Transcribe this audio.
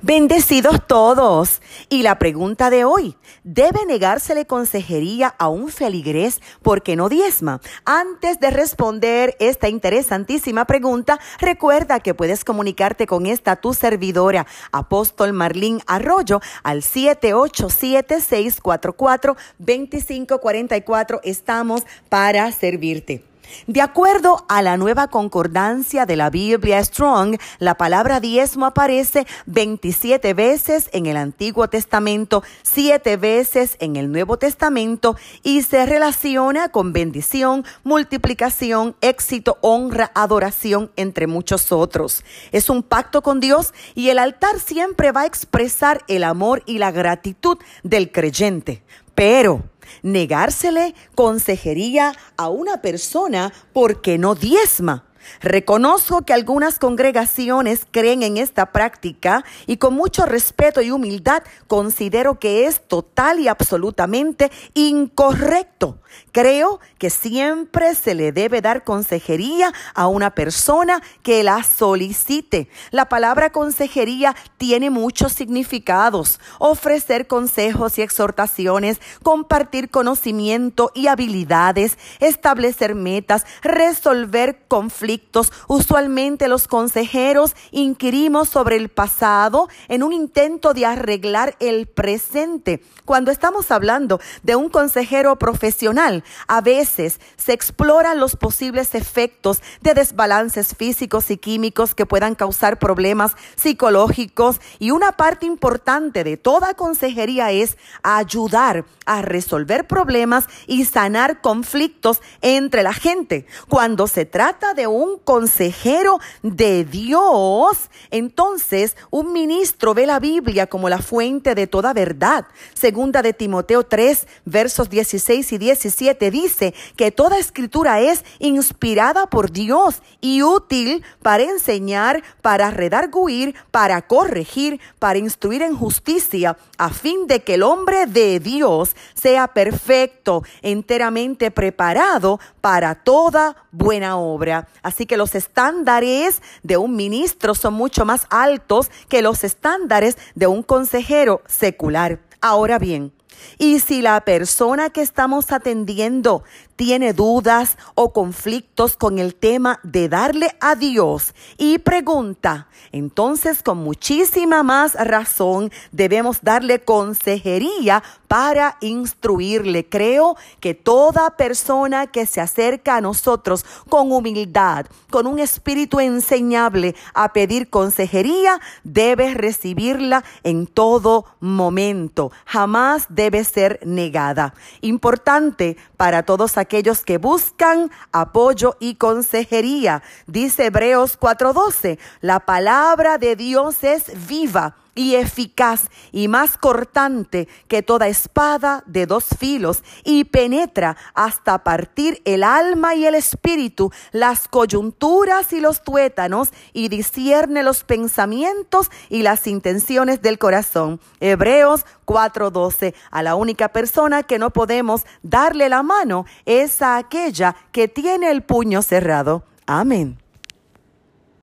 Bendecidos todos. Y la pregunta de hoy, ¿debe negársele consejería a un feligrés porque no diezma? Antes de responder esta interesantísima pregunta, recuerda que puedes comunicarte con esta tu servidora, Apóstol Marlín Arroyo, al 787-644-2544. Estamos para servirte. De acuerdo a la nueva concordancia de la Biblia Strong, la palabra diezmo aparece 27 veces en el Antiguo Testamento, 7 veces en el Nuevo Testamento y se relaciona con bendición, multiplicación, éxito, honra, adoración, entre muchos otros. Es un pacto con Dios y el altar siempre va a expresar el amor y la gratitud del creyente. Pero negársele consejería a una persona porque no diezma. Reconozco que algunas congregaciones creen en esta práctica y con mucho respeto y humildad considero que es total y absolutamente incorrecto. Creo que siempre se le debe dar consejería a una persona que la solicite. La palabra consejería tiene muchos significados. Ofrecer consejos y exhortaciones, compartir conocimiento y habilidades, establecer metas, resolver conflictos. Usualmente los consejeros inquirimos sobre el pasado en un intento de arreglar el presente. Cuando estamos hablando de un consejero profesional, a veces se exploran los posibles efectos de desbalances físicos y químicos que puedan causar problemas psicológicos y una parte importante de toda consejería es ayudar a resolver problemas y sanar conflictos entre la gente. Cuando se trata de un consejero de Dios, entonces un ministro ve la Biblia como la fuente de toda verdad. Segunda de Timoteo 3, versos 16 y 17 dice que toda escritura es inspirada por Dios y útil para enseñar, para redarguir, para corregir, para instruir en justicia, a fin de que el hombre de Dios sea perfecto, enteramente preparado para toda buena obra. Que los estándares de un ministro son mucho más altos que los estándares de un consejero secular. Ahora bien, y si la persona que estamos atendiendo tiene dudas o conflictos con el tema de darle a Dios y pregunta, entonces con muchísima más razón debemos darle consejería para instruirle. Creo que toda persona que se acerca a nosotros con humildad, con un espíritu enseñable a pedir consejería, debe recibirla en todo momento. Jamás debe ser negada. Importante para todos aquellos que buscan apoyo y consejería. Dice Hebreos 4:12, la palabra de Dios es viva y eficaz y más cortante que toda espada de dos filos y penetra hasta partir el alma y el espíritu, las coyunturas y los tuétanos y discierne los pensamientos y las intenciones del corazón. Hebreos 4:12. A la única persona que no podemos darle la mano es a aquella que tiene el puño cerrado. Amén.